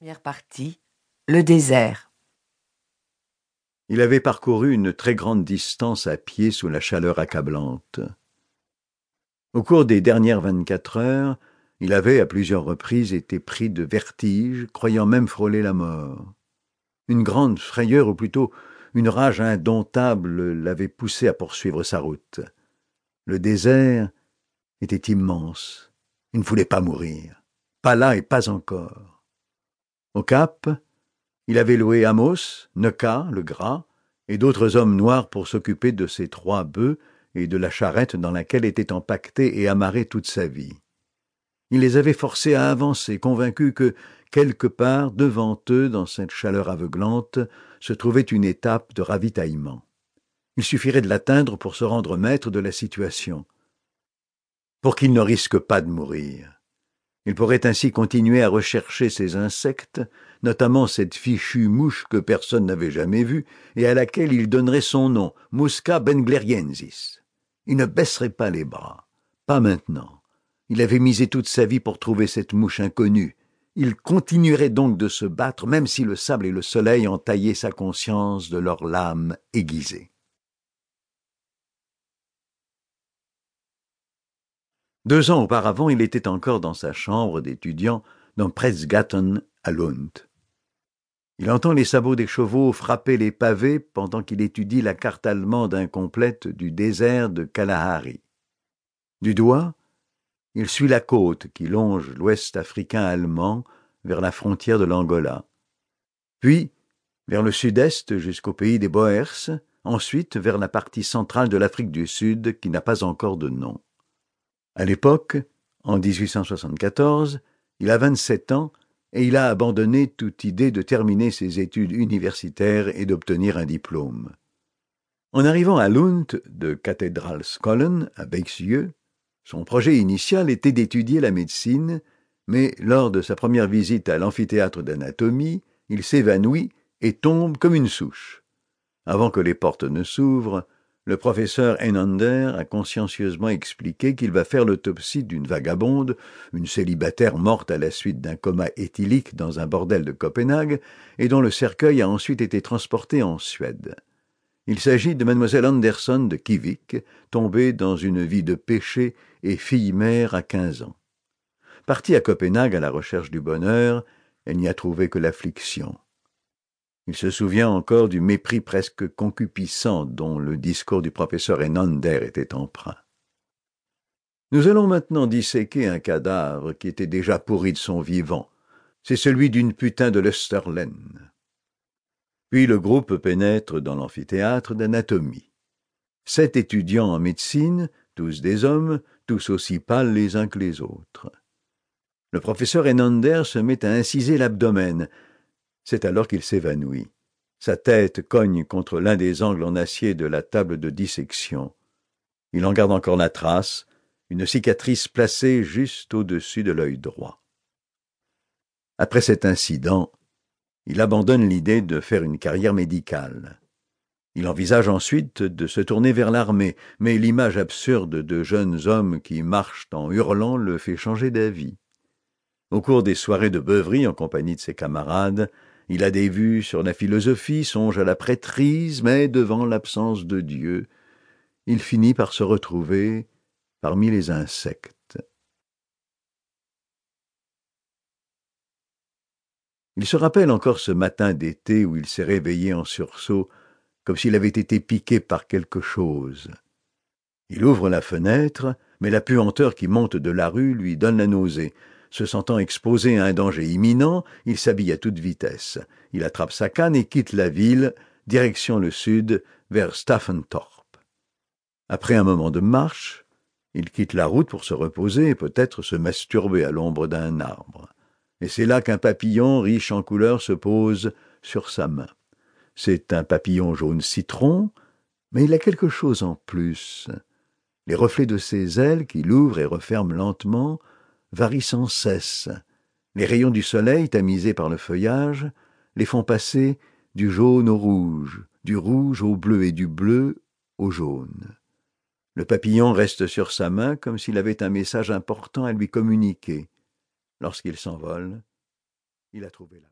Première partie. Le désert. Il avait parcouru une très grande distance à pied sous la chaleur accablante. Au cours des dernières vingt-quatre heures, il avait à plusieurs reprises été pris de vertige, croyant même frôler la mort. Une grande frayeur, ou plutôt une rage indomptable, l'avait poussé à poursuivre sa route. Le désert était immense. Il ne voulait pas mourir. Pas là et pas encore. Au Cap, il avait loué Amos, Neka, le gras, et d'autres hommes noirs pour s'occuper de ses trois bœufs et de la charrette dans laquelle était empaqueté et amarré toute sa vie. Il les avait forcés à avancer, convaincus que, quelque part devant eux, dans cette chaleur aveuglante, se trouvait une étape de ravitaillement. Il suffirait de l'atteindre pour se rendre maître de la situation, pour qu'il ne risque pas de mourir. Il pourrait ainsi continuer à rechercher ces insectes, notamment cette fichue mouche que personne n'avait jamais vue et à laquelle il donnerait son nom, Musca bengleriensis. Il ne baisserait pas les bras. Pas maintenant. Il avait misé toute sa vie pour trouver cette mouche inconnue. Il continuerait donc de se battre, même si le sable et le soleil entaillaient sa conscience de leurs lames aiguisées. Deux ans auparavant, il était encore dans sa chambre d'étudiant dans Presgatten à Lund. Il entend les sabots des chevaux frapper les pavés pendant qu'il étudie la carte allemande incomplète du désert de Kalahari. Du doigt, il suit la côte qui longe l'ouest africain allemand vers la frontière de l'Angola. Puis, vers le sud-est jusqu'au pays des Boers, ensuite vers la partie centrale de l'Afrique du Sud qui n'a pas encore de nom. À l'époque, en 1874, il a 27 ans et il a abandonné toute idée de terminer ses études universitaires et d'obtenir un diplôme. En arrivant à Lund de Kathedralskollen à Beixieux, son projet initial était d'étudier la médecine, mais lors de sa première visite à l'amphithéâtre d'anatomie, il s'évanouit et tombe comme une souche. Avant que les portes ne s'ouvrent, le professeur Enander a consciencieusement expliqué qu'il va faire l'autopsie d'une vagabonde, une célibataire morte à la suite d'un coma éthylique dans un bordel de Copenhague, et dont le cercueil a ensuite été transporté en Suède. Il s'agit de mademoiselle Anderson de Kivik, tombée dans une vie de péché et fille mère à quinze ans. Partie à Copenhague à la recherche du bonheur, elle n'y a trouvé que l'affliction. Il se souvient encore du mépris presque concupissant dont le discours du professeur Enander était empreint. Nous allons maintenant disséquer un cadavre qui était déjà pourri de son vivant. C'est celui d'une putain de l'Österlen. Puis le groupe pénètre dans l'amphithéâtre d'anatomie. Sept étudiants en médecine, tous des hommes, tous aussi pâles les uns que les autres. Le professeur Enander se met à inciser l'abdomen, c'est alors qu'il s'évanouit. Sa tête cogne contre l'un des angles en acier de la table de dissection. Il en garde encore la trace, une cicatrice placée juste au-dessus de l'œil droit. Après cet incident, il abandonne l'idée de faire une carrière médicale. Il envisage ensuite de se tourner vers l'armée, mais l'image absurde de jeunes hommes qui marchent en hurlant le fait changer d'avis. Au cours des soirées de beuverie en compagnie de ses camarades, il a des vues sur la philosophie, songe à la prêtrise, mais devant l'absence de Dieu, il finit par se retrouver parmi les insectes. Il se rappelle encore ce matin d'été où il s'est réveillé en sursaut, comme s'il avait été piqué par quelque chose. Il ouvre la fenêtre, mais la puanteur qui monte de la rue lui donne la nausée. Se sentant exposé à un danger imminent, il s'habille à toute vitesse. Il attrape sa canne et quitte la ville, direction le sud, vers Staffenthorpe. Après un moment de marche, il quitte la route pour se reposer et peut-être se masturber à l'ombre d'un arbre. Et c'est là qu'un papillon riche en couleurs se pose sur sa main. C'est un papillon jaune citron, mais il a quelque chose en plus. Les reflets de ses ailes, qu'il ouvre et referme lentement, varient sans cesse. Les rayons du soleil, tamisés par le feuillage, les font passer du jaune au rouge, du rouge au bleu et du bleu au jaune. Le papillon reste sur sa main comme s'il avait un message important à lui communiquer. Lorsqu'il s'envole, il a trouvé la.